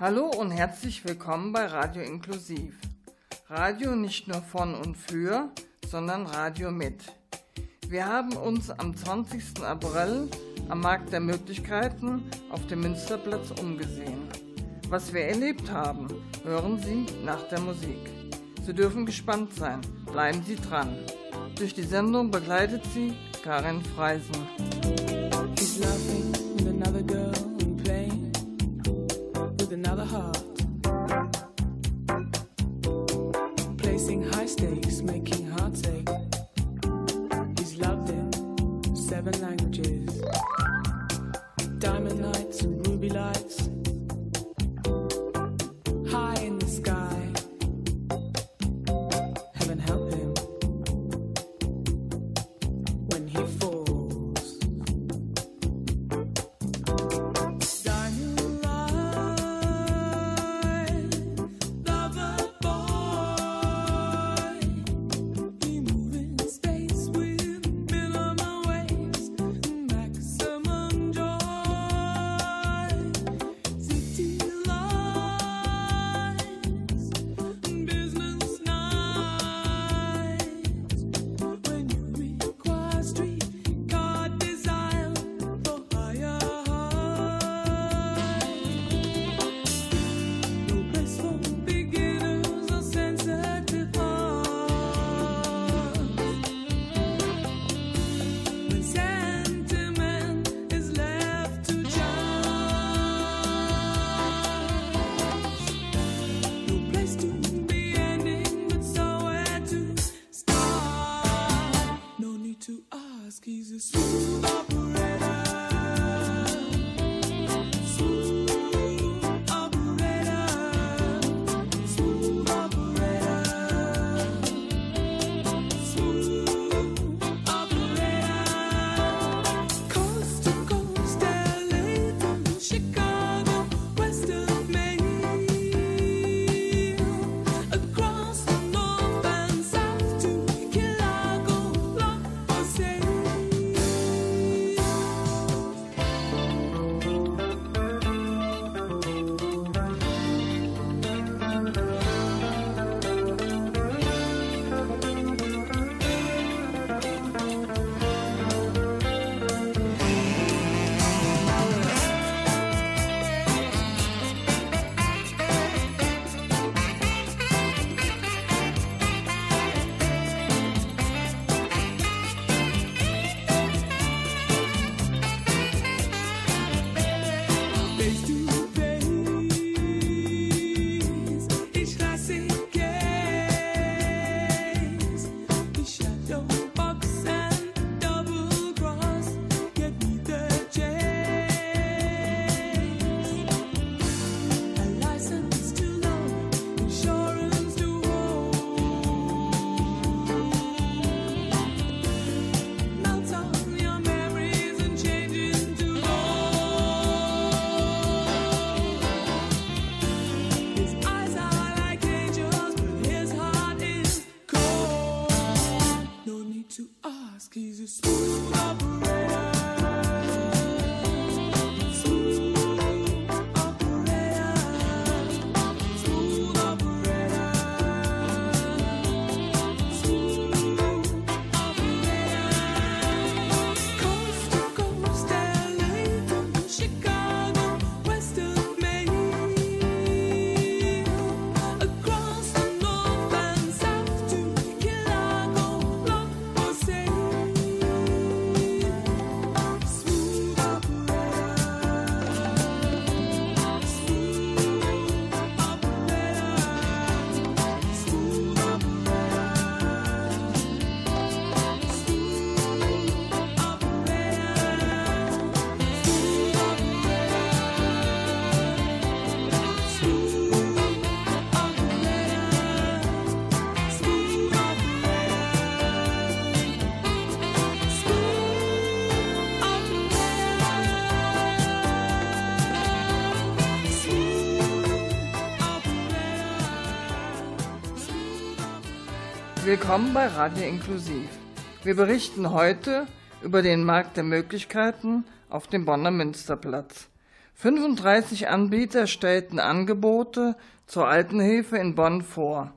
Hallo und herzlich willkommen bei Radio Inklusiv. Radio nicht nur von und für, sondern Radio mit. Wir haben uns am 20. April am Markt der Möglichkeiten auf dem Münsterplatz umgesehen. Was wir erlebt haben, hören Sie nach der Musik. Sie dürfen gespannt sein. Bleiben Sie dran. Durch die Sendung begleitet Sie Karin Freisen. Willkommen bei Radio Inklusiv. Wir berichten heute über den Markt der Möglichkeiten auf dem Bonner Münsterplatz. 35 Anbieter stellten Angebote zur Altenhilfe in Bonn vor.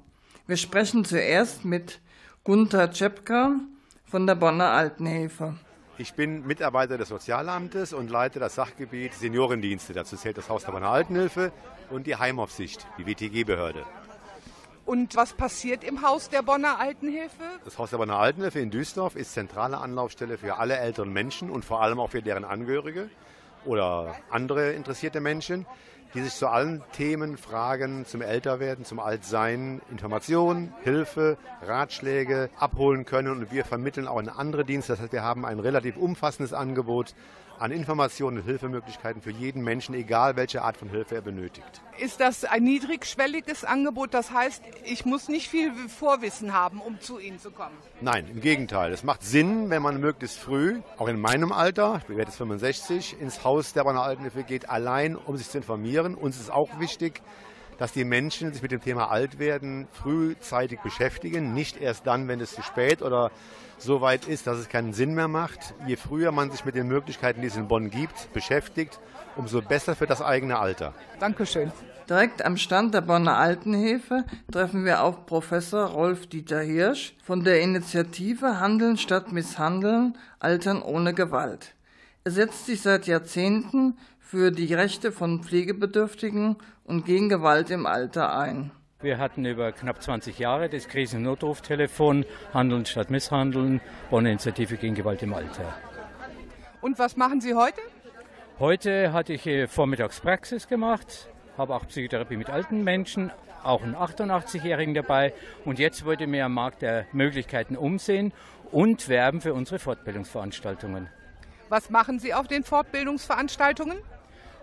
Wir sprechen zuerst mit Gunther Czepka von der Bonner Altenhilfe. Ich bin Mitarbeiter des Sozialamtes und leite das Sachgebiet Seniorendienste. Dazu zählt das Haus der Bonner Altenhilfe und die Heimaufsicht, die WTG-Behörde. Und was passiert im Haus der Bonner Altenhilfe? Das Haus der Bonner Altenhilfe in Düsseldorf ist zentrale Anlaufstelle für alle älteren Menschen und vor allem auch für deren Angehörige oder andere interessierte Menschen die sich zu allen Themen, Fragen zum Älterwerden, zum Altsein Informationen, Hilfe, Ratschläge abholen können. Und wir vermitteln auch in andere Dienste. Das heißt, wir haben ein relativ umfassendes Angebot an Informationen und Hilfemöglichkeiten für jeden Menschen, egal welche Art von Hilfe er benötigt. Ist das ein niedrigschwelliges Angebot? Das heißt, ich muss nicht viel Vorwissen haben, um zu Ihnen zu kommen? Nein, im Gegenteil. Es macht Sinn, wenn man möglichst früh, auch in meinem Alter, ich bin jetzt 65, ins Haus der Bonner Altenhilfe geht, allein um sich zu informieren. Uns ist auch wichtig, dass die Menschen sich mit dem Thema Altwerden frühzeitig beschäftigen, nicht erst dann, wenn es zu spät oder so weit ist, dass es keinen Sinn mehr macht. Je früher man sich mit den Möglichkeiten, die es in Bonn gibt, beschäftigt, umso besser für das eigene Alter. Dankeschön. Direkt am Stand der Bonner Altenhilfe treffen wir auf Professor Rolf Dieter Hirsch von der Initiative Handeln statt Misshandeln, Altern ohne Gewalt. Er setzt sich seit Jahrzehnten für die Rechte von Pflegebedürftigen und gegen Gewalt im Alter ein. Wir hatten über knapp 20 Jahre das Krisennotruftelefon Handeln statt Misshandeln, Bonner Initiative gegen Gewalt im Alter. Und was machen Sie heute? Heute hatte ich äh, Vormittagspraxis gemacht, habe auch Psychotherapie mit alten Menschen, auch einen 88-Jährigen dabei. Und jetzt wollte mir am Markt der Möglichkeiten umsehen und werben für unsere Fortbildungsveranstaltungen. Was machen Sie auf den Fortbildungsveranstaltungen?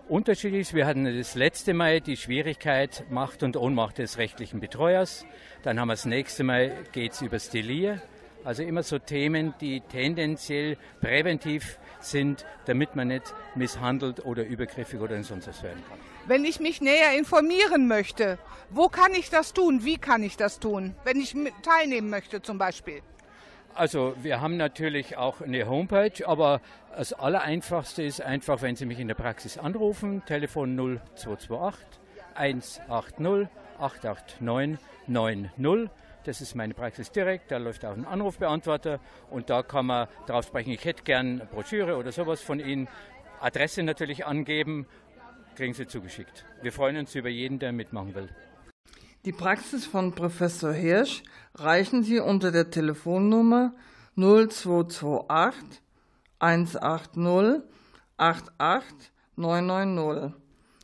Unterschiedlich ist, wir hatten das letzte Mal die Schwierigkeit Macht und Ohnmacht des rechtlichen Betreuers. Dann haben wir das nächste Mal geht es über Delir. Also immer so Themen, die tendenziell präventiv sind, damit man nicht misshandelt oder übergriffig oder sonst was werden kann. Wenn ich mich näher informieren möchte, wo kann ich das tun? Wie kann ich das tun? Wenn ich teilnehmen möchte zum Beispiel. Also wir haben natürlich auch eine Homepage, aber das Allereinfachste ist einfach, wenn Sie mich in der Praxis anrufen, Telefon 0228 180 889 90. Das ist meine Praxis direkt, da läuft auch ein Anrufbeantworter und da kann man drauf sprechen, ich hätte gern eine Broschüre oder sowas von Ihnen. Adresse natürlich angeben, kriegen Sie zugeschickt. Wir freuen uns über jeden, der mitmachen will. Die Praxis von Professor Hirsch reichen Sie unter der Telefonnummer 0228 180 88990.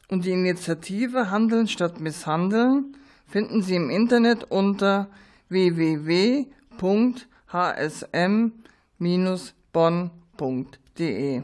Und die Initiative Handeln statt Misshandeln finden Sie im Internet unter www.hsm-bonn.de.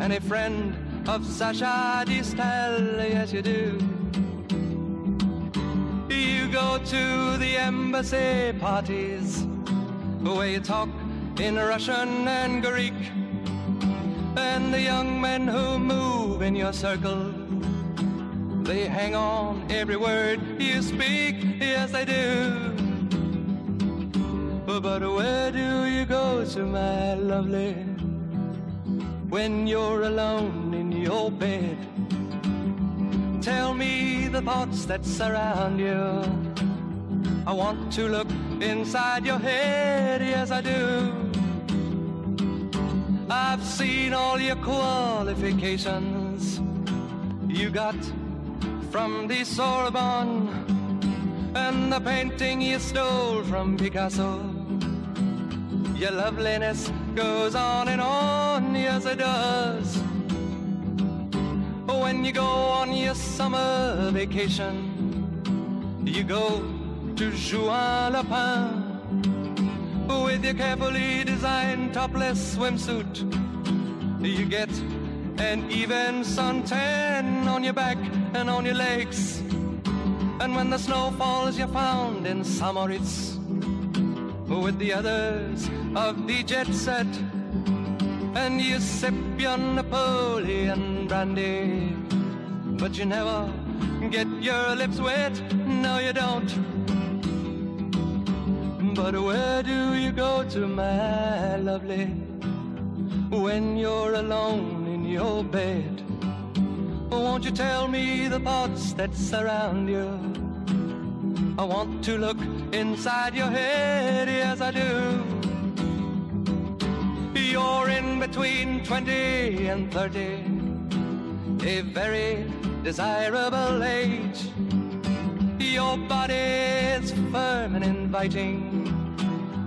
and a friend of Sasha Distel, yes you do. You go to the embassy parties where you talk in Russian and Greek, and the young men who move in your circle, they hang on every word you speak, yes they do. But where do you go to, my lovely? When you're alone in your bed. Tell me the thoughts that surround you. I want to look inside your head, yes, I do. I've seen all your qualifications you got from the Sorbonne and the painting you stole from Picasso. Your loveliness goes on and on, yes it does. When you go on your summer vacation, you go to Juan Lapin with your carefully designed topless swimsuit. You get an even suntan on your back and on your legs. And when the snow falls, you're found in Samoritz with the others of the jet set. And you sip your Napoleon brandy, but you never get your lips wet. No, you don't. But where do you go to, my lovely, when you're alone in your bed? Won't you tell me the thoughts that surround you? I want to look inside your head, yes I do. You're in between 20 and 30, a very desirable age. Your body's firm and inviting,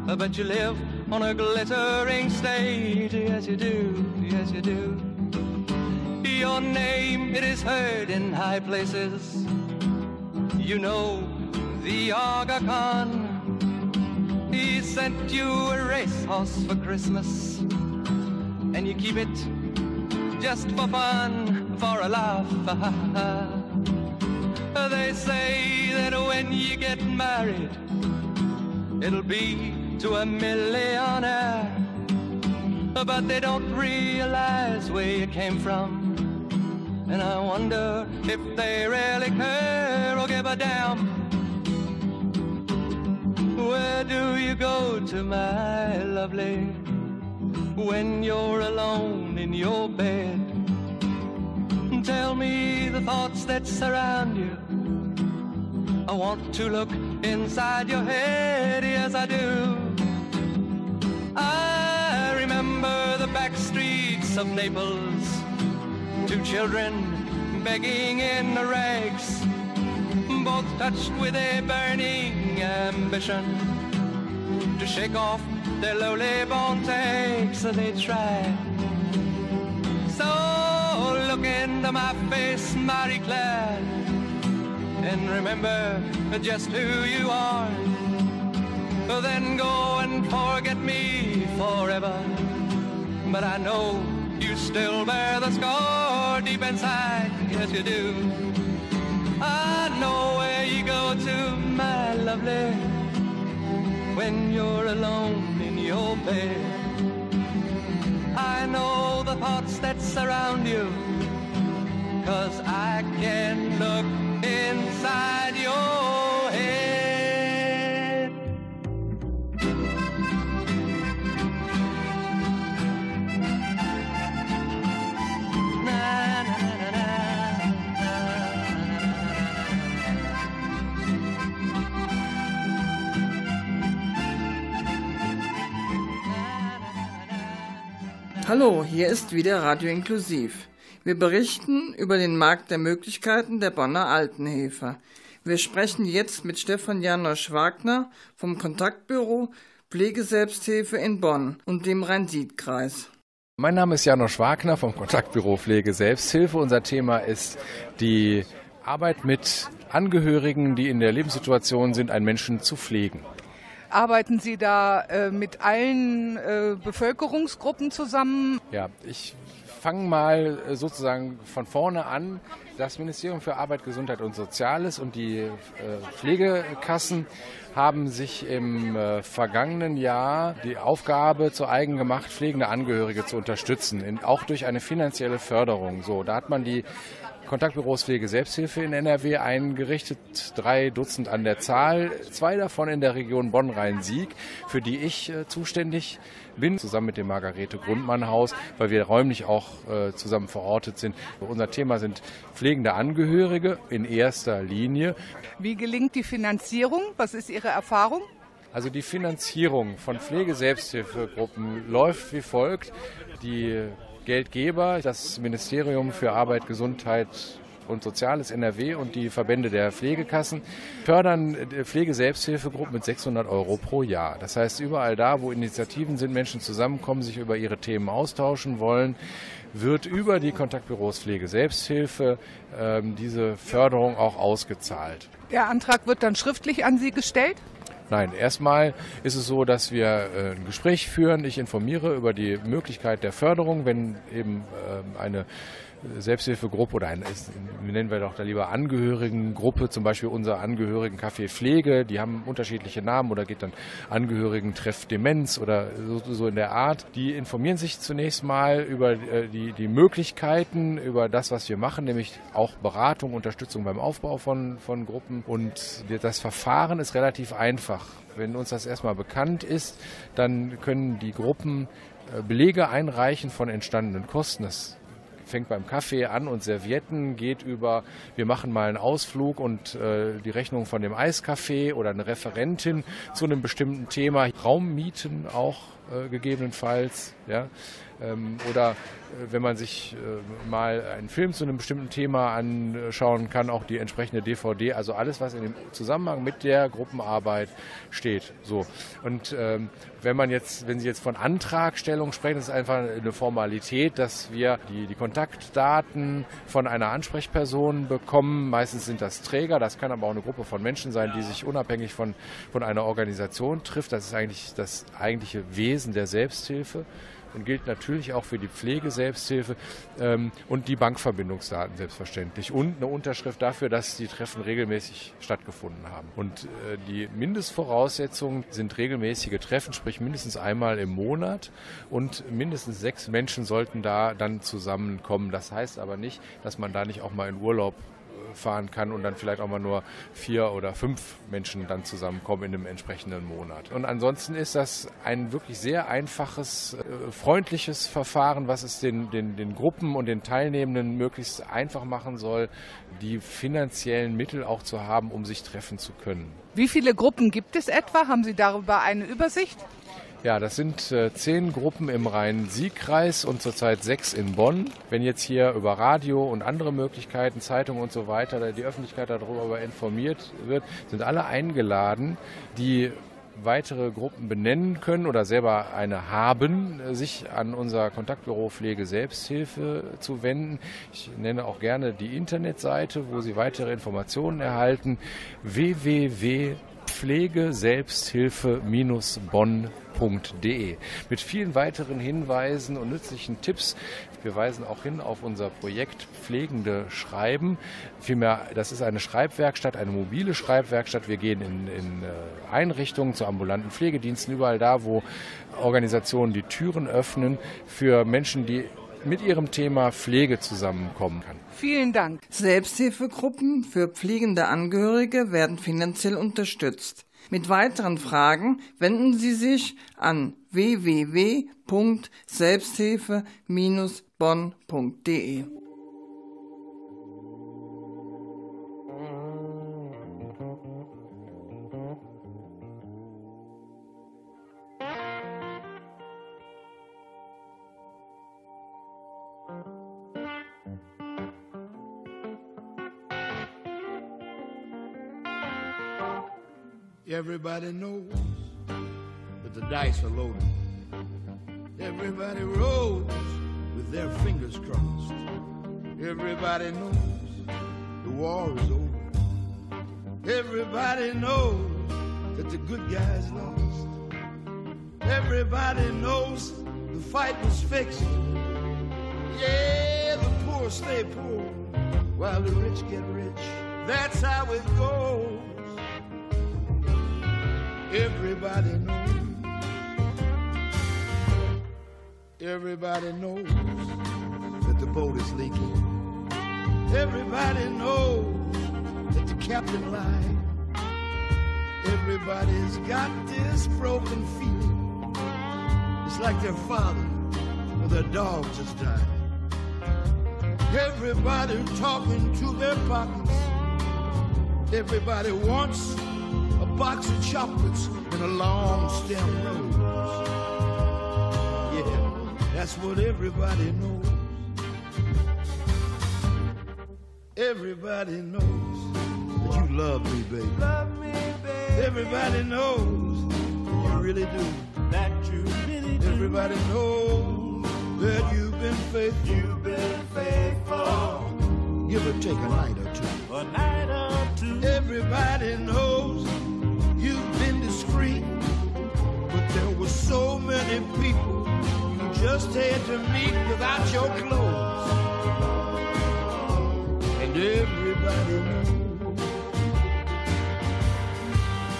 but you live on a glittering stage. Yes, you do, yes, you do. Your name, it is heard in high places. You know the Aga Khan. He sent you a racehorse for Christmas, and you keep it just for fun, for a laugh. they say that when you get married, it'll be to a millionaire. But they don't realize where you came from. And I wonder if they really care or give a damn. Where do you go to, my lovely, when you're alone in your bed? Tell me the thoughts that surround you. I want to look inside your head, yes, I do. I remember the back streets of Naples, two children begging in the rags, both touched with a burning ambition to shake off their lowly bones takes so they try. So look into my face, Marie Claire and remember just who you are. Then go and forget me forever. But I know you still bear the scar deep inside, yes you do. I know where you go to, lovely, when you're alone in your bed. I know the thoughts that surround you, cause I can look inside your Hallo, hier ist wieder Radio Inklusiv. Wir berichten über den Markt der Möglichkeiten der Bonner Altenhefer. Wir sprechen jetzt mit Stefan Janosch Wagner vom Kontaktbüro Pflegeselbsthilfe in Bonn und dem Rhein-Sieg-Kreis. Mein Name ist Janosch Wagner vom Kontaktbüro Pflege Selbsthilfe. Unser Thema ist die Arbeit mit Angehörigen, die in der Lebenssituation sind, einen Menschen zu pflegen. Arbeiten Sie da äh, mit allen äh, Bevölkerungsgruppen zusammen? Ja, ich fange mal äh, sozusagen von vorne an. Das Ministerium für Arbeit, Gesundheit und Soziales und die äh, Pflegekassen haben sich im äh, vergangenen Jahr die Aufgabe zu eigen gemacht, pflegende Angehörige zu unterstützen, in, auch durch eine finanzielle Förderung. So, da hat man die Kontaktbüros Pflege Selbsthilfe in NRW eingerichtet, drei Dutzend an der Zahl, zwei davon in der Region Bonn-Rhein-Sieg, für die ich äh, zuständig bin, zusammen mit dem Margarete Grundmann Haus, weil wir räumlich auch äh, zusammen verortet sind. Unser Thema sind pflegende Angehörige in erster Linie. Wie gelingt die Finanzierung? Was ist Ihre Erfahrung? Also die Finanzierung von Pflege-Selbsthilfegruppen läuft wie folgt. Die Geldgeber, das Ministerium für Arbeit, Gesundheit und Soziales NRW und die Verbände der Pflegekassen fördern äh, Pflegeselbsthilfegruppen mit 600 Euro pro Jahr. Das heißt, überall da, wo Initiativen sind, Menschen zusammenkommen, sich über ihre Themen austauschen wollen, wird über die Kontaktbüros Pflege Selbsthilfe ähm, diese Förderung auch ausgezahlt. Der Antrag wird dann schriftlich an Sie gestellt? Nein, erstmal ist es so, dass wir äh, ein Gespräch führen. Ich informiere über die Möglichkeit der Förderung, wenn eben äh, eine Selbsthilfegruppe oder wie nennen wir doch da lieber Angehörigengruppe, zum Beispiel unser Angehörigen Café Pflege, die haben unterschiedliche Namen oder geht dann Angehörigen Treff Demenz oder so, so in der Art. Die informieren sich zunächst mal über äh, die, die Möglichkeiten, über das, was wir machen, nämlich auch Beratung, Unterstützung beim Aufbau von, von Gruppen und das Verfahren ist relativ einfach. Wenn uns das erstmal bekannt ist, dann können die Gruppen äh, Belege einreichen von entstandenen Kosten. Das fängt beim Kaffee an und Servietten, geht über, wir machen mal einen Ausflug und äh, die Rechnung von dem Eiskaffee oder eine Referentin zu einem bestimmten Thema, Raummieten auch äh, gegebenenfalls, ja. Ähm, oder äh, wenn man sich äh, mal einen Film zu einem bestimmten Thema anschauen kann, auch die entsprechende DVD, also alles, was in dem Zusammenhang mit der Gruppenarbeit steht. So. Und ähm, wenn man jetzt, wenn Sie jetzt von Antragstellung sprechen, ist es einfach eine Formalität, dass wir die, die Kontaktdaten von einer Ansprechperson bekommen. Meistens sind das Träger, das kann aber auch eine Gruppe von Menschen sein, die sich unabhängig von, von einer Organisation trifft. Das ist eigentlich das eigentliche Wesen der Selbsthilfe und gilt natürlich auch für die Pflegeselbsthilfe ähm, und die Bankverbindungsdaten selbstverständlich und eine Unterschrift dafür, dass die Treffen regelmäßig stattgefunden haben. Und äh, die Mindestvoraussetzungen sind regelmäßige Treffen, sprich mindestens einmal im Monat und mindestens sechs Menschen sollten da dann zusammenkommen. Das heißt aber nicht, dass man da nicht auch mal in Urlaub fahren kann und dann vielleicht auch mal nur vier oder fünf Menschen dann zusammenkommen in einem entsprechenden Monat. Und ansonsten ist das ein wirklich sehr einfaches, äh, freundliches Verfahren, was es den, den, den Gruppen und den Teilnehmenden möglichst einfach machen soll, die finanziellen Mittel auch zu haben, um sich treffen zu können. Wie viele Gruppen gibt es etwa? Haben Sie darüber eine Übersicht? Ja, das sind äh, zehn Gruppen im Rhein-Sieg-Kreis und zurzeit sechs in Bonn. Wenn jetzt hier über Radio und andere Möglichkeiten, Zeitungen und so weiter, die Öffentlichkeit darüber informiert wird, sind alle eingeladen, die weitere Gruppen benennen können oder selber eine haben, äh, sich an unser Kontaktbüro Pflege Selbsthilfe zu wenden. Ich nenne auch gerne die Internetseite, wo Sie weitere Informationen erhalten. www.pflegeselbsthilfe-bonn.de www.ftf.de mit vielen weiteren Hinweisen und nützlichen Tipps. Wir weisen auch hin auf unser Projekt Pflegende Schreiben. Vielmehr, das ist eine Schreibwerkstatt, eine mobile Schreibwerkstatt. Wir gehen in, in äh, Einrichtungen zu ambulanten Pflegediensten, überall da, wo Organisationen die Türen öffnen für Menschen, die mit ihrem Thema Pflege zusammenkommen kann. Vielen Dank. Selbsthilfegruppen für pflegende Angehörige werden finanziell unterstützt. Mit weiteren Fragen wenden Sie sich an www.selbsthilfe-bonn.de. Everybody knows that the dice are loaded. Everybody rolls with their fingers crossed. Everybody knows the war is over. Everybody knows that the good guys lost. Everybody knows the fight was fixed. Yeah, the poor stay poor while the rich get rich. That's how it goes. Everybody knows. Everybody knows that the boat is leaking. Everybody knows that the captain lied. Everybody's got this broken feeling. It's like their father or their dog just died. Everybody talking to their pockets. Everybody wants box of chocolates and a long stem rose. Yeah, that's what everybody knows. Everybody knows that you love me, baby. Love me, baby. Everybody knows that you really do. That you really do. Everybody knows that you've been faithful. You've been faithful. Give or take a night or two. A night or two. Everybody knows so many people you just had to meet without your clothes. And everybody knows.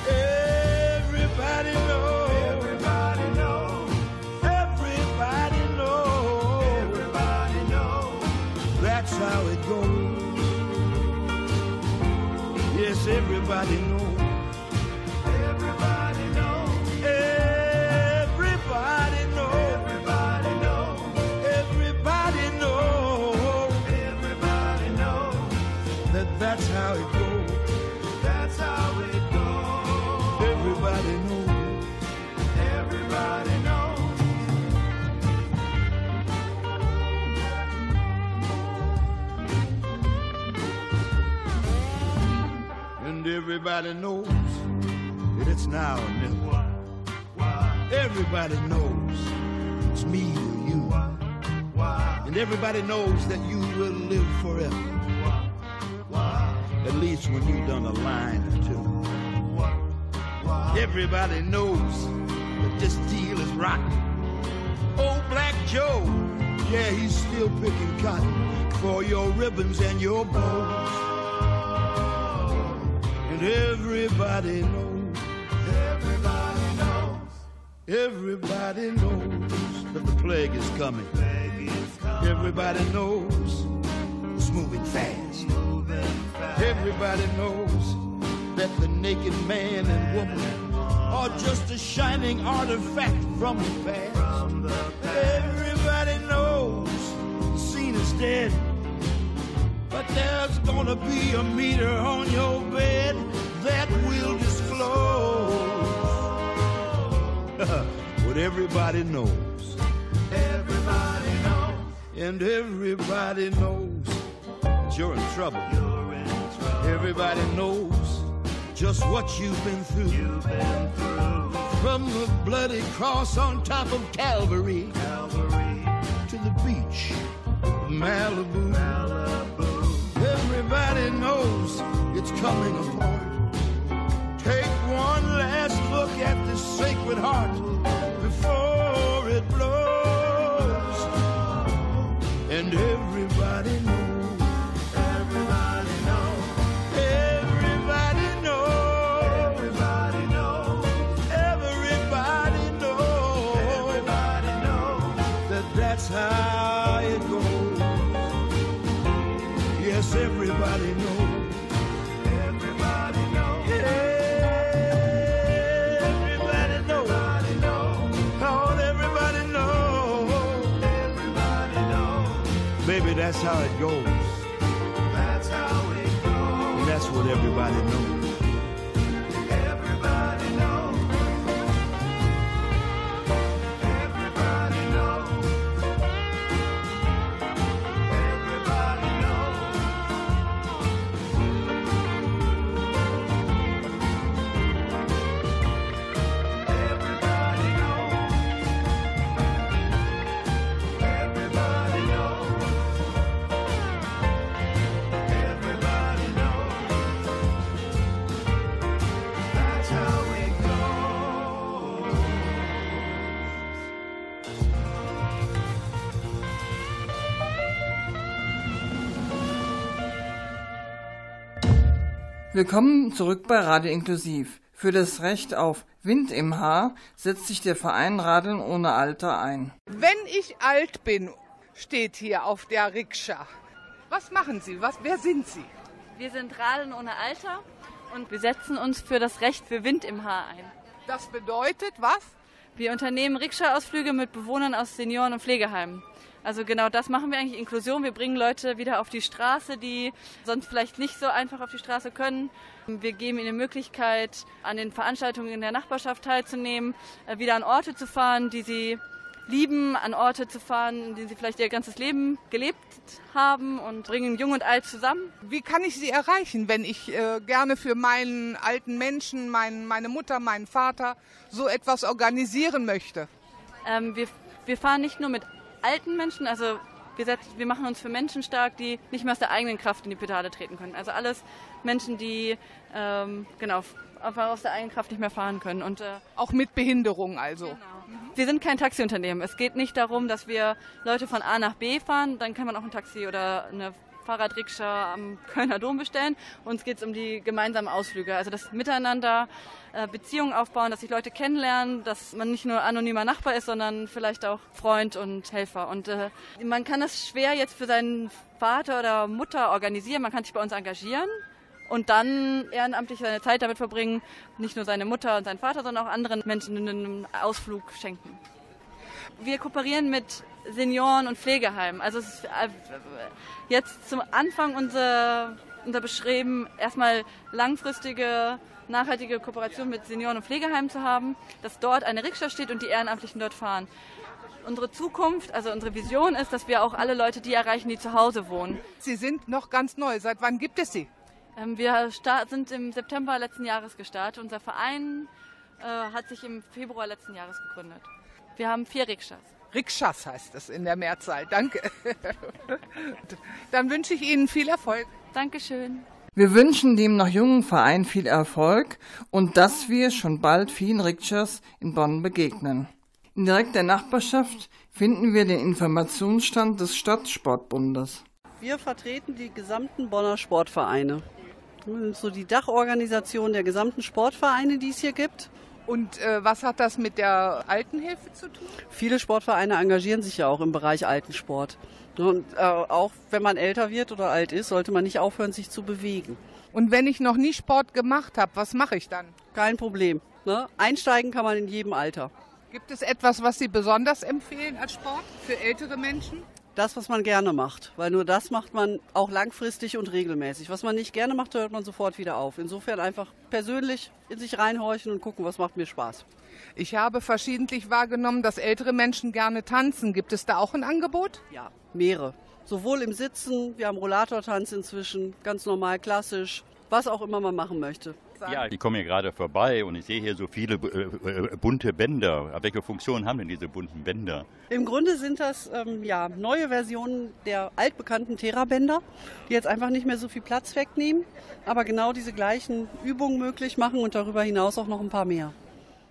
Everybody knows. Everybody knows. Everybody knows. That's how it goes. Yes, everybody knows. Everybody knows that it's now or never. Everybody knows it's me or you. And everybody knows that you will live forever. At least when you've done a line or two. Everybody knows that this deal is rotten. Old Black Joe, yeah, he's still picking cotton for your ribbons and your bows. And everybody knows, everybody knows, everybody knows that the plague is coming. Everybody knows it's moving fast. Everybody knows that the naked man and woman are just a shining artifact from the past. Everybody knows the scene is dead. But there's gonna be a meter on your bed that will disclose what everybody knows. Everybody knows. And everybody knows that you're in trouble. You're in trouble. Everybody knows just what you've been through. You've been through. From the bloody cross on top of Calvary, Calvary. to the beach of Malibu. Malibu. Everybody knows it's coming apart. Take one last look at this sacred heart before it blows. And everybody knows. How it goes. That's how it goes. And that's what everybody knows. Willkommen zurück bei Radio Inklusiv. Für das Recht auf Wind im Haar setzt sich der Verein Radeln ohne Alter ein. Wenn ich alt bin, steht hier auf der Rikscha. Was machen Sie? Was, wer sind Sie? Wir sind Radeln ohne Alter und wir setzen uns für das Recht für Wind im Haar ein. Das bedeutet was? Wir unternehmen Rikscha-Ausflüge mit Bewohnern aus Senioren- und Pflegeheimen. Also genau das machen wir eigentlich, Inklusion. Wir bringen Leute wieder auf die Straße, die sonst vielleicht nicht so einfach auf die Straße können. Wir geben ihnen die Möglichkeit, an den Veranstaltungen in der Nachbarschaft teilzunehmen, äh, wieder an Orte zu fahren, die sie lieben, an Orte zu fahren, in denen sie vielleicht ihr ganzes Leben gelebt haben und bringen Jung und Alt zusammen. Wie kann ich sie erreichen, wenn ich äh, gerne für meinen alten Menschen, mein, meine Mutter, meinen Vater so etwas organisieren möchte? Ähm, wir, wir fahren nicht nur mit alten Menschen, also wir, setzen, wir machen uns für Menschen stark, die nicht mehr aus der eigenen Kraft in die Pedale treten können. Also alles Menschen, die ähm, genau einfach aus der eigenen Kraft nicht mehr fahren können. Und, äh, Auch mit Behinderung also. Genau. Wir sind kein Taxiunternehmen. Es geht nicht darum, dass wir Leute von A nach B fahren. Dann kann man auch ein Taxi oder eine Fahrradrikscha am Kölner Dom bestellen. Uns geht es um die gemeinsamen Ausflüge, also das Miteinander, äh, Beziehungen aufbauen, dass sich Leute kennenlernen, dass man nicht nur anonymer Nachbar ist, sondern vielleicht auch Freund und Helfer. Und äh, man kann das schwer jetzt für seinen Vater oder Mutter organisieren. Man kann sich bei uns engagieren und dann ehrenamtlich seine Zeit damit verbringen, nicht nur seine Mutter und seinen Vater, sondern auch anderen Menschen einen Ausflug schenken. Wir kooperieren mit Senioren und Pflegeheimen. Also es ist äh, jetzt zum Anfang unser, unser Bestreben, erstmal langfristige, nachhaltige Kooperation mit Senioren und Pflegeheimen zu haben, dass dort eine Rikscha steht und die Ehrenamtlichen dort fahren. Unsere Zukunft, also unsere Vision ist, dass wir auch alle Leute die erreichen, die zu Hause wohnen. Sie sind noch ganz neu. Seit wann gibt es Sie? Ähm, wir sind im September letzten Jahres gestartet. Unser Verein äh, hat sich im Februar letzten Jahres gegründet. Wir haben vier Rikschas. Rikschas heißt es in der Mehrzahl. Danke. Dann wünsche ich Ihnen viel Erfolg. Dankeschön. Wir wünschen dem noch jungen Verein viel Erfolg und dass wir schon bald vielen Rikschas in Bonn begegnen. In direkter Nachbarschaft finden wir den Informationsstand des Stadtsportbundes. Wir vertreten die gesamten Bonner Sportvereine. Wir sind so die Dachorganisation der gesamten Sportvereine, die es hier gibt. Und äh, was hat das mit der Altenhilfe zu tun? Viele Sportvereine engagieren sich ja auch im Bereich Altensport. Und äh, auch wenn man älter wird oder alt ist, sollte man nicht aufhören, sich zu bewegen. Und wenn ich noch nie Sport gemacht habe, was mache ich dann? Kein Problem. Ne? Einsteigen kann man in jedem Alter. Gibt es etwas, was Sie besonders empfehlen als Sport für ältere Menschen? Das, was man gerne macht. Weil nur das macht man auch langfristig und regelmäßig. Was man nicht gerne macht, hört man sofort wieder auf. Insofern einfach persönlich in sich reinhorchen und gucken, was macht mir Spaß. Ich habe verschiedentlich wahrgenommen, dass ältere Menschen gerne tanzen. Gibt es da auch ein Angebot? Ja, mehrere. Sowohl im Sitzen, wir haben Rollatortanz inzwischen, ganz normal, klassisch, was auch immer man machen möchte sagen? Ja, ich komme hier gerade vorbei und ich sehe hier so viele äh, äh, bunte Bänder. Welche Funktion haben denn diese bunten Bänder? Im Grunde sind das ähm, ja, neue Versionen der altbekannten Therabänder, die jetzt einfach nicht mehr so viel Platz wegnehmen, aber genau diese gleichen Übungen möglich machen und darüber hinaus auch noch ein paar mehr.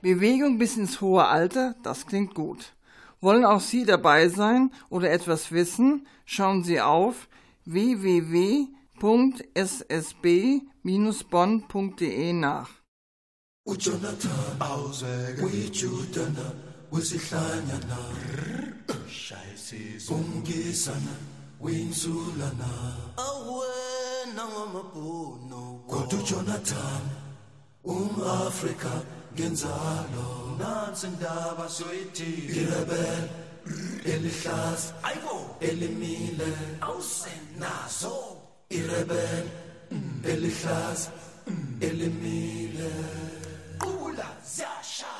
Bewegung bis ins hohe Alter, das klingt gut. Wollen auch Sie dabei sein oder etwas wissen? Schauen Sie auf www www.ssb-bonn.de nach. ujonathan uyijudana wesihlanyana shayisizwe ungisana winsulana. Awena wamabhuno kodwa ujonathan um-afrika ngenzalo. Nansi indaba soyithi irebel elihlaza elimile. Awusenazo irebel elihlaza elimile. Qula ziyasha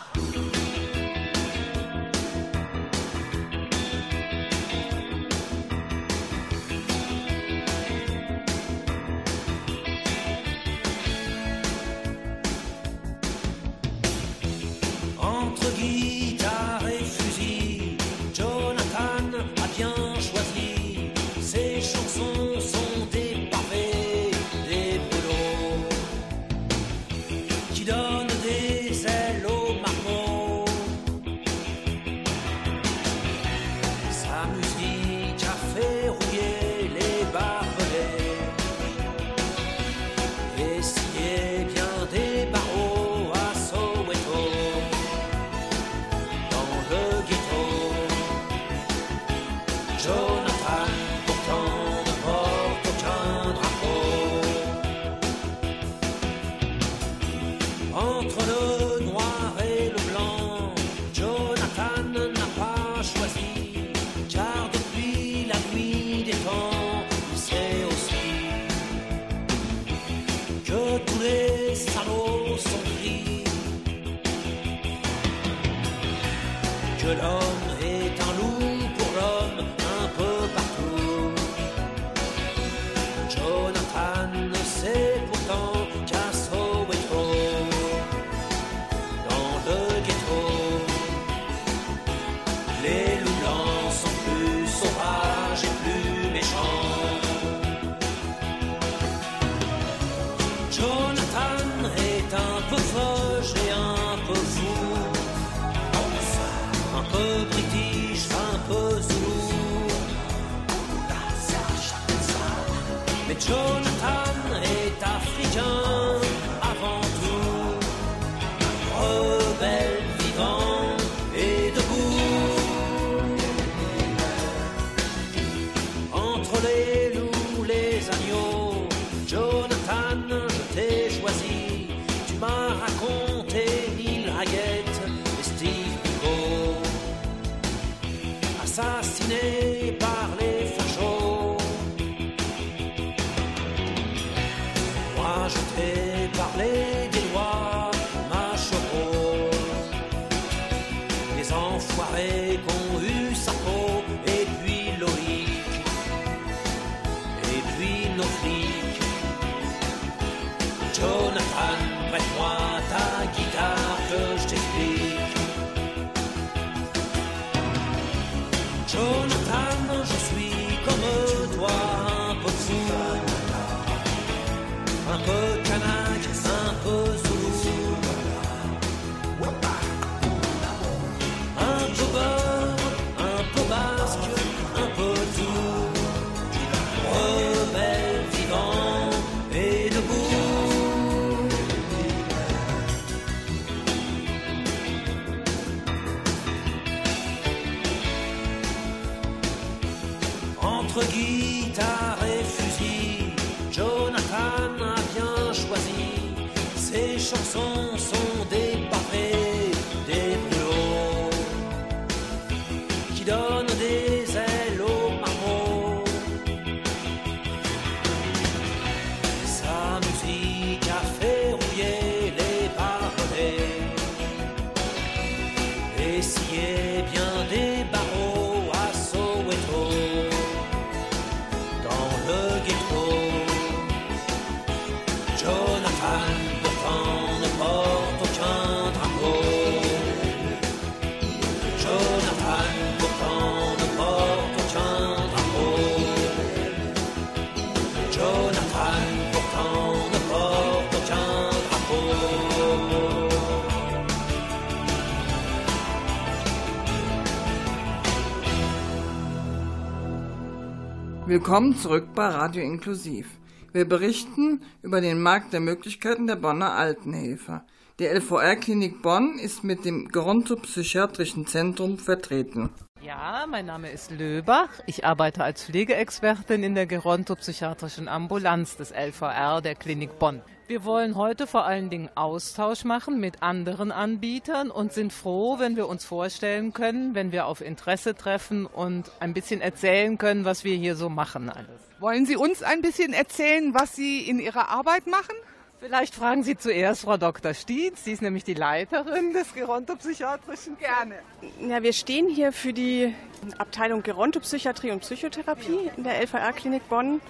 Willkommen zurück bei Radio Inklusiv. Wir berichten über den Markt der Möglichkeiten der Bonner Altenhilfe. Die LVR-Klinik Bonn ist mit dem Gerontopsychiatrischen Zentrum vertreten. Ja, mein Name ist Löbach. Ich arbeite als Pflegeexpertin in der gerontopsychiatrischen Ambulanz des LVR der Klinik Bonn. Wir wollen heute vor allen Dingen Austausch machen mit anderen Anbietern und sind froh, wenn wir uns vorstellen können, wenn wir auf Interesse treffen und ein bisschen erzählen können, was wir hier so machen alles. Wollen Sie uns ein bisschen erzählen, was Sie in Ihrer Arbeit machen? Vielleicht fragen Sie zuerst Frau Dr. Stietz, sie ist nämlich die Leiterin des gerontopsychiatrischen. Gerne. Ja, wir stehen hier für die Abteilung Gerontopsychiatrie und Psychotherapie in der LVR-Klinik Bonn.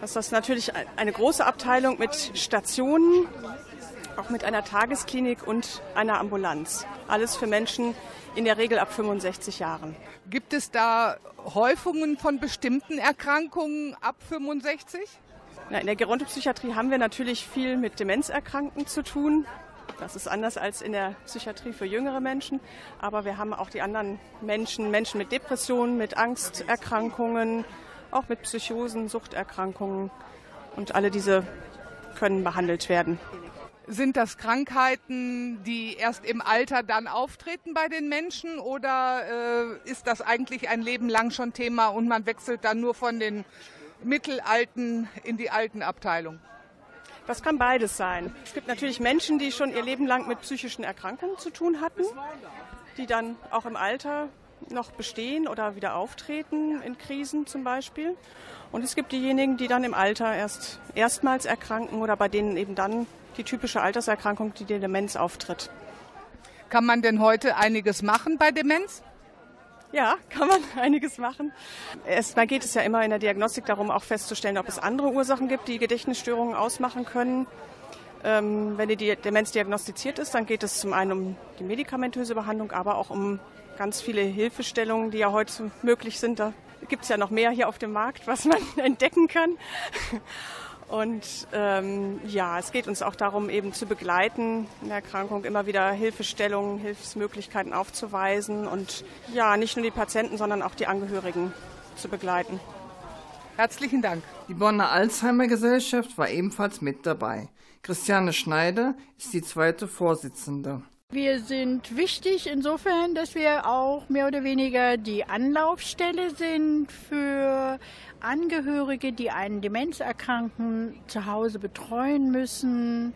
Das ist natürlich eine große Abteilung mit Stationen, auch mit einer Tagesklinik und einer Ambulanz. Alles für Menschen in der Regel ab 65 Jahren. Gibt es da Häufungen von bestimmten Erkrankungen ab 65? Ja, in der Gerontopsychiatrie haben wir natürlich viel mit Demenzerkrankten zu tun. Das ist anders als in der Psychiatrie für jüngere Menschen. Aber wir haben auch die anderen Menschen, Menschen mit Depressionen, mit Angsterkrankungen, auch mit Psychosen, Suchterkrankungen. Und alle diese können behandelt werden. Sind das Krankheiten, die erst im Alter dann auftreten bei den Menschen oder äh, ist das eigentlich ein Leben lang schon Thema und man wechselt dann nur von den Mittelalten in die alten Abteilung? Das kann beides sein. Es gibt natürlich Menschen, die schon ihr Leben lang mit psychischen Erkrankungen zu tun hatten, die dann auch im Alter noch bestehen oder wieder auftreten, in Krisen zum Beispiel. Und es gibt diejenigen, die dann im Alter erst erstmals erkranken oder bei denen eben dann die typische Alterserkrankung, die Demenz auftritt. Kann man denn heute einiges machen bei Demenz? Ja, kann man einiges machen. Erstmal geht es ja immer in der Diagnostik darum, auch festzustellen, ob es andere Ursachen gibt, die Gedächtnisstörungen ausmachen können. Ähm, wenn die Demenz diagnostiziert ist, dann geht es zum einen um die medikamentöse Behandlung, aber auch um ganz viele Hilfestellungen, die ja heute möglich sind. Da gibt es ja noch mehr hier auf dem Markt, was man entdecken kann. Und ähm, ja, es geht uns auch darum, eben zu begleiten in der Erkrankung, immer wieder Hilfestellungen, Hilfsmöglichkeiten aufzuweisen und ja, nicht nur die Patienten, sondern auch die Angehörigen zu begleiten. Herzlichen Dank. Die Bonner Alzheimer Gesellschaft war ebenfalls mit dabei. Christiane Schneider ist die zweite Vorsitzende. Wir sind wichtig insofern, dass wir auch mehr oder weniger die Anlaufstelle sind für Angehörige, die einen Demenzerkrankten zu Hause betreuen müssen.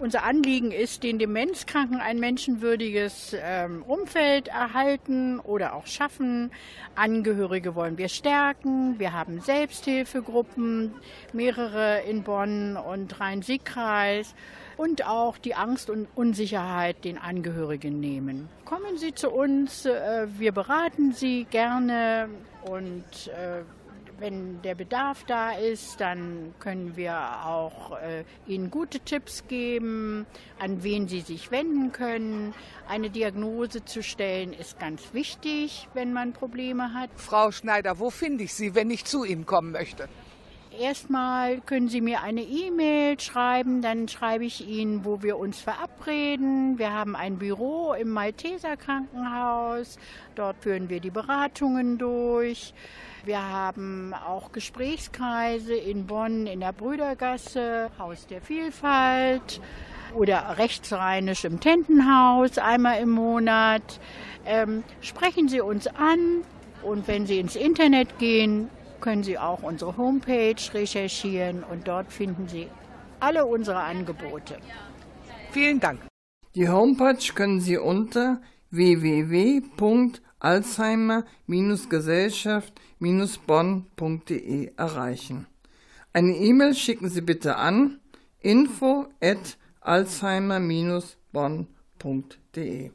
Unser Anliegen ist, den Demenzkranken ein menschenwürdiges ähm, Umfeld erhalten oder auch schaffen. Angehörige wollen wir stärken. Wir haben Selbsthilfegruppen, mehrere in Bonn und Rhein-Sieg-Kreis und auch die Angst und Unsicherheit den Angehörigen nehmen. Kommen Sie zu uns, äh, wir beraten Sie gerne und äh, wenn der Bedarf da ist, dann können wir auch äh, Ihnen gute Tipps geben, an wen Sie sich wenden können. Eine Diagnose zu stellen ist ganz wichtig, wenn man Probleme hat. Frau Schneider, wo finde ich Sie, wenn ich zu Ihnen kommen möchte? Erstmal können Sie mir eine E-Mail schreiben, dann schreibe ich Ihnen, wo wir uns verabreden. Wir haben ein Büro im Malteser Krankenhaus. Dort führen wir die Beratungen durch. Wir haben auch Gesprächskreise in Bonn in der Brüdergasse, Haus der Vielfalt oder rechtsrheinisch im Tentenhaus einmal im Monat. Ähm, sprechen Sie uns an und wenn Sie ins Internet gehen, können Sie auch unsere Homepage recherchieren und dort finden Sie alle unsere Angebote. Vielen Dank. Die Homepage können Sie unter www.alzheimer-gesellschaft-bonn.de erreichen. Eine E-Mail schicken Sie bitte an info at alzheimer-bonn.de.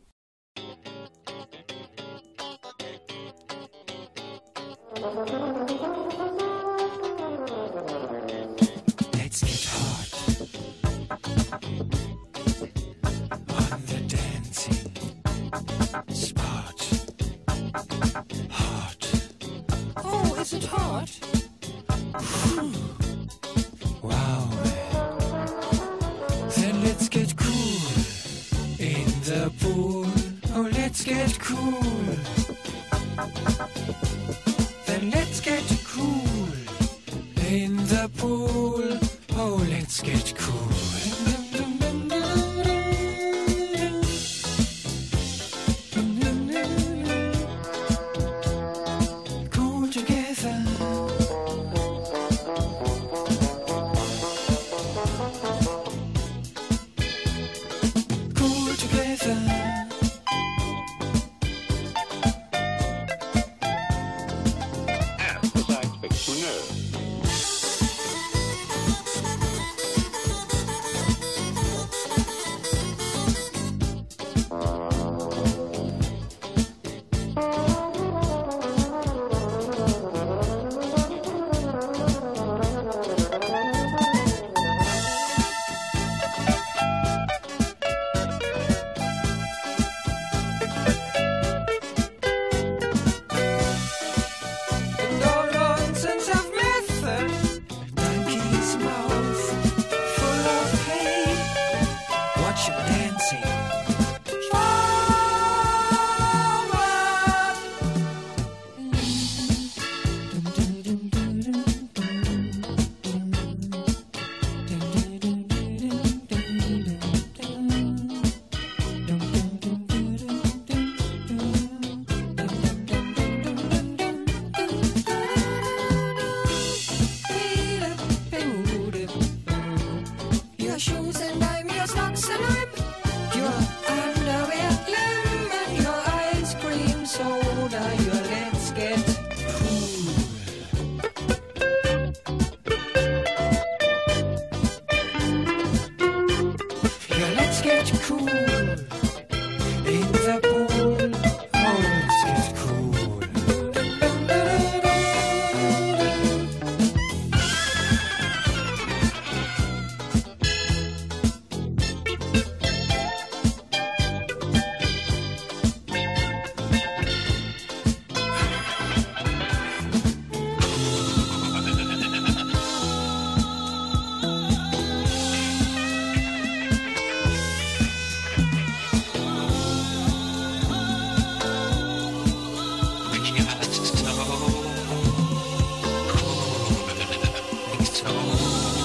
told.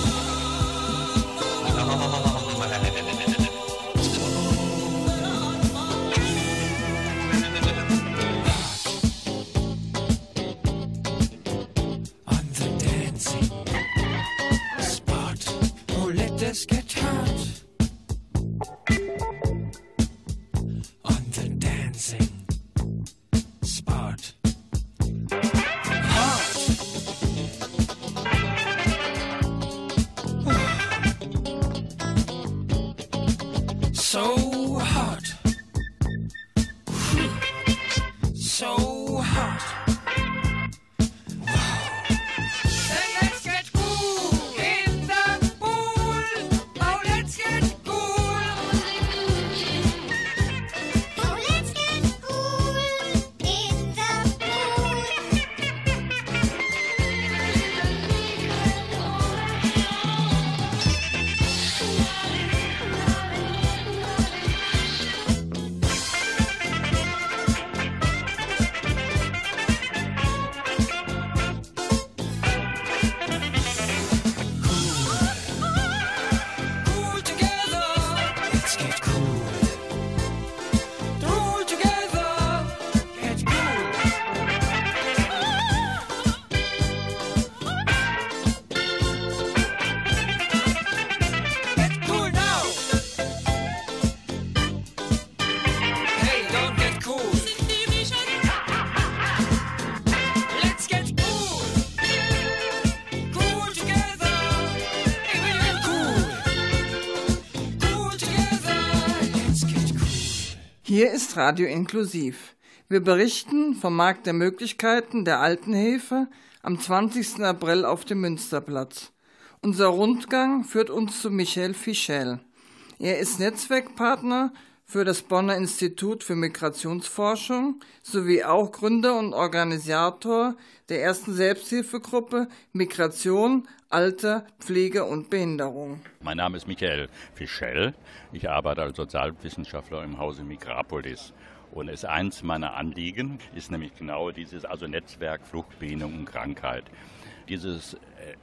Hier ist Radio Inklusiv. Wir berichten vom Markt der Möglichkeiten der Altenhilfe am 20. April auf dem Münsterplatz. Unser Rundgang führt uns zu Michel Fischel. Er ist Netzwerkpartner für das Bonner Institut für Migrationsforschung sowie auch Gründer und Organisator der ersten Selbsthilfegruppe Migration, Alter, Pflege und Behinderung. Mein Name ist Michael Fischel. Ich arbeite als Sozialwissenschaftler im Hause Migrapolis. Und es eins meiner Anliegen ist nämlich genau dieses also Netzwerk Flucht, Behinderung und Krankheit. Dieses äh,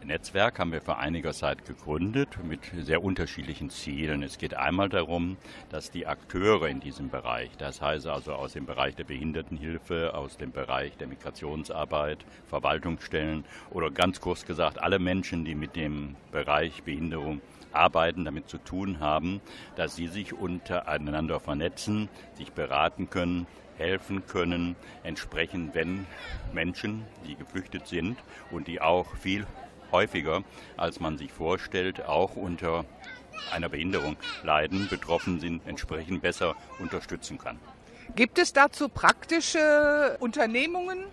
Netzwerk haben wir vor einiger Zeit gegründet mit sehr unterschiedlichen Zielen. Es geht einmal darum, dass die Akteure in diesem Bereich, das heißt also aus dem Bereich der Behindertenhilfe, aus dem Bereich der Migrationsarbeit, Verwaltungsstellen oder ganz kurz gesagt alle Menschen, die mit dem Bereich Behinderung arbeiten, damit zu tun haben, dass sie sich untereinander vernetzen, sich beraten können, helfen können, entsprechend, wenn Menschen, die geflüchtet sind und die auch viel häufiger, als man sich vorstellt, auch unter einer Behinderung leiden, betroffen sind, entsprechend besser unterstützen kann. Gibt es dazu praktische Unternehmungen?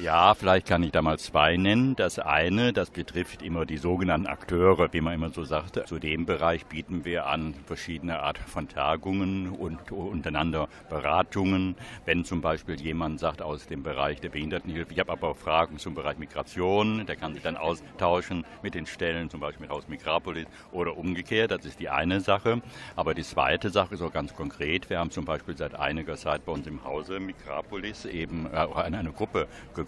Ja, vielleicht kann ich da mal zwei nennen. Das eine, das betrifft immer die sogenannten Akteure, wie man immer so sagt. Zu dem Bereich bieten wir an verschiedene Art von Tagungen und untereinander Beratungen. Wenn zum Beispiel jemand sagt aus dem Bereich der Behindertenhilfe, ich habe aber auch Fragen zum Bereich Migration, der kann sich dann austauschen mit den Stellen, zum Beispiel mit Haus Migrapolis oder umgekehrt. Das ist die eine Sache. Aber die zweite Sache ist auch ganz konkret. Wir haben zum Beispiel seit einiger Zeit bei uns im Hause Migrapolis eben äh, auch eine, Gruppe gegründet,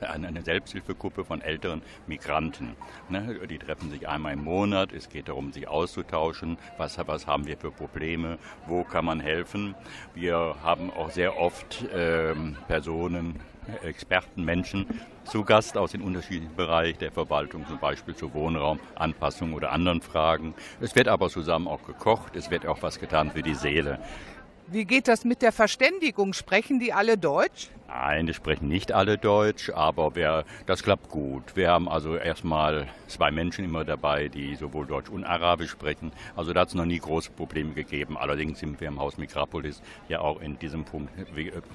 eine, eine Selbsthilfegruppe von älteren Migranten. Ne, die treffen sich einmal im Monat. Es geht darum, sich auszutauschen. Was, was haben wir für Probleme? Wo kann man helfen? Wir haben auch sehr oft ähm, Personen, Experten, Menschen zu Gast aus den unterschiedlichen Bereichen der Verwaltung, zum Beispiel zu Wohnraumanpassung oder anderen Fragen. Es wird aber zusammen auch gekocht, es wird auch was getan für die Seele. Wie geht das mit der Verständigung? Sprechen die alle Deutsch? Nein, die sprechen nicht alle Deutsch, aber wir, das klappt gut. Wir haben also erstmal zwei Menschen immer dabei, die sowohl Deutsch und Arabisch sprechen. Also da hat es noch nie große Probleme gegeben. Allerdings sind wir im Haus Migrapolis ja auch in diesem Punkt,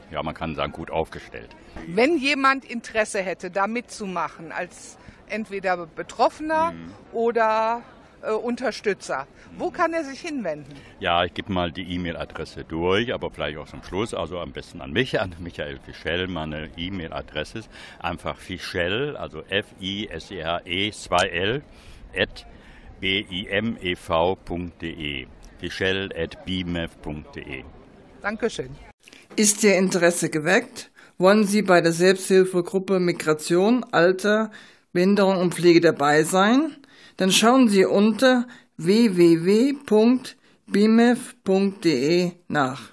ja man kann sagen, gut aufgestellt. Wenn jemand Interesse hätte, da mitzumachen, als entweder Betroffener oder äh, Unterstützer, wo kann er sich hinwenden? Ja, ich gebe mal die E-Mail-Adresse durch, aber vielleicht auch zum Schluss, also am besten an mich, an Michael Fischel. Meine E-Mail-Adresse ist einfach Fischel, also F-I-S-E-H-E 2L, at bimev.de. Fischel at bimev.de. Dankeschön. Ist Ihr Interesse geweckt? Wollen Sie bei der Selbsthilfegruppe Migration, Alter, Behinderung und Pflege dabei sein? dann schauen Sie unter www.bimef.de nach.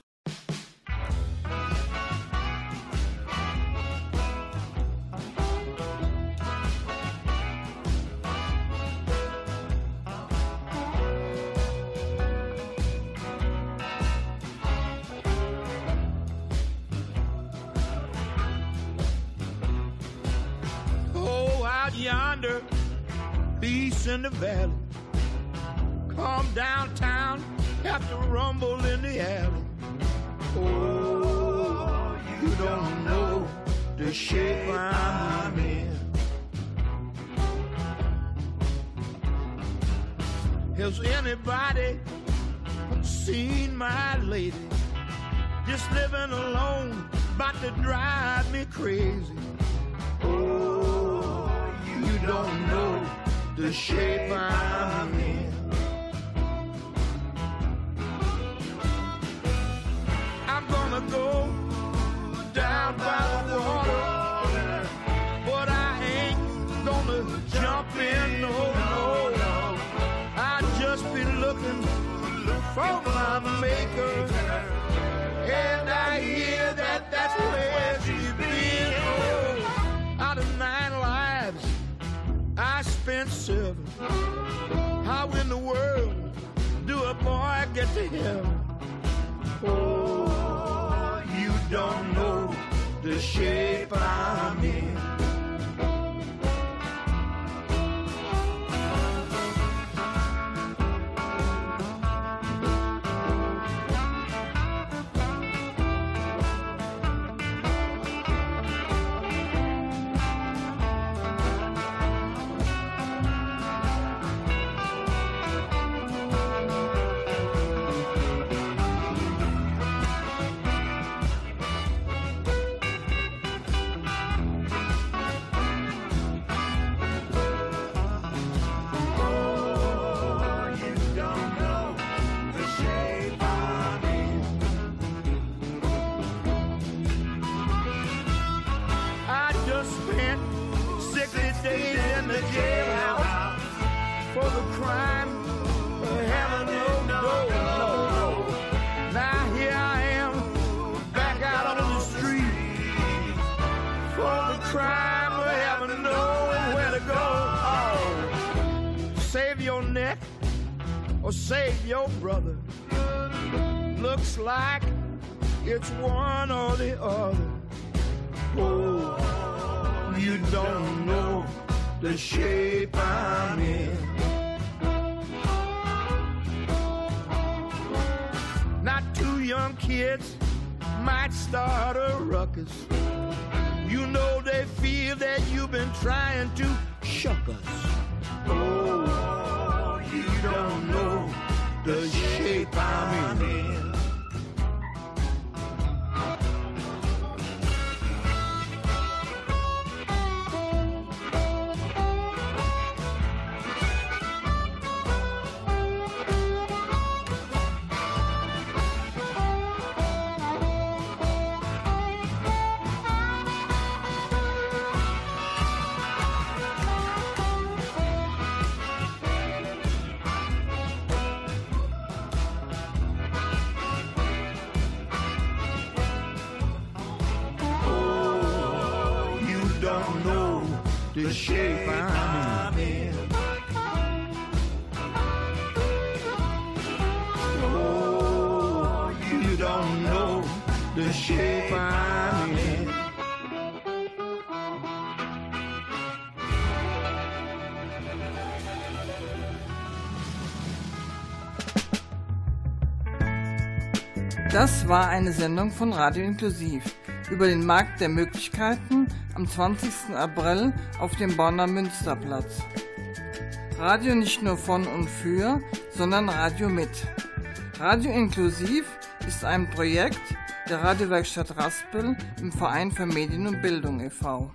Oh, yonder in the valley. Come downtown, to rumble in the alley. Oh, you don't know the shape I'm in. Has anybody seen my lady? Just living alone, about to drive me crazy. Oh, you don't know the shape I'm in. I'm gonna go down by the water, but I ain't gonna jump in, no, no. I just be looking for my maker, in the world do a boy get to heaven? Oh, you don't know the shape I'm in. Or save your brother. Looks like it's one or the other. Oh, you don't know the shape I'm in. Not two young kids might start a ruckus. You know they feel that you've been trying to shuck us. Oh, you don't know the shape I'm in. The shape I'm in. Oh, you don't know the shape I'm in. Das war eine Sendung von Radio Inklusiv über den Markt der Möglichkeiten am 20. April auf dem Bonner Münsterplatz. Radio nicht nur von und für, sondern Radio mit. Radio Inklusiv ist ein Projekt der Radiowerkstatt Raspel im Verein für Medien und Bildung e.V.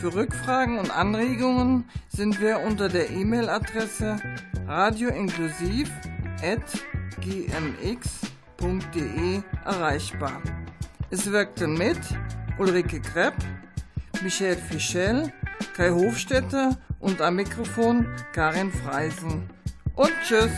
Für Rückfragen und Anregungen sind wir unter der E-Mail-Adresse radioinklusiv.gmx.de erreichbar. Es wirkten mit Ulrike Krepp, Michel Fischel, Kai Hofstetter und am Mikrofon Karin Freisen. Und tschüss!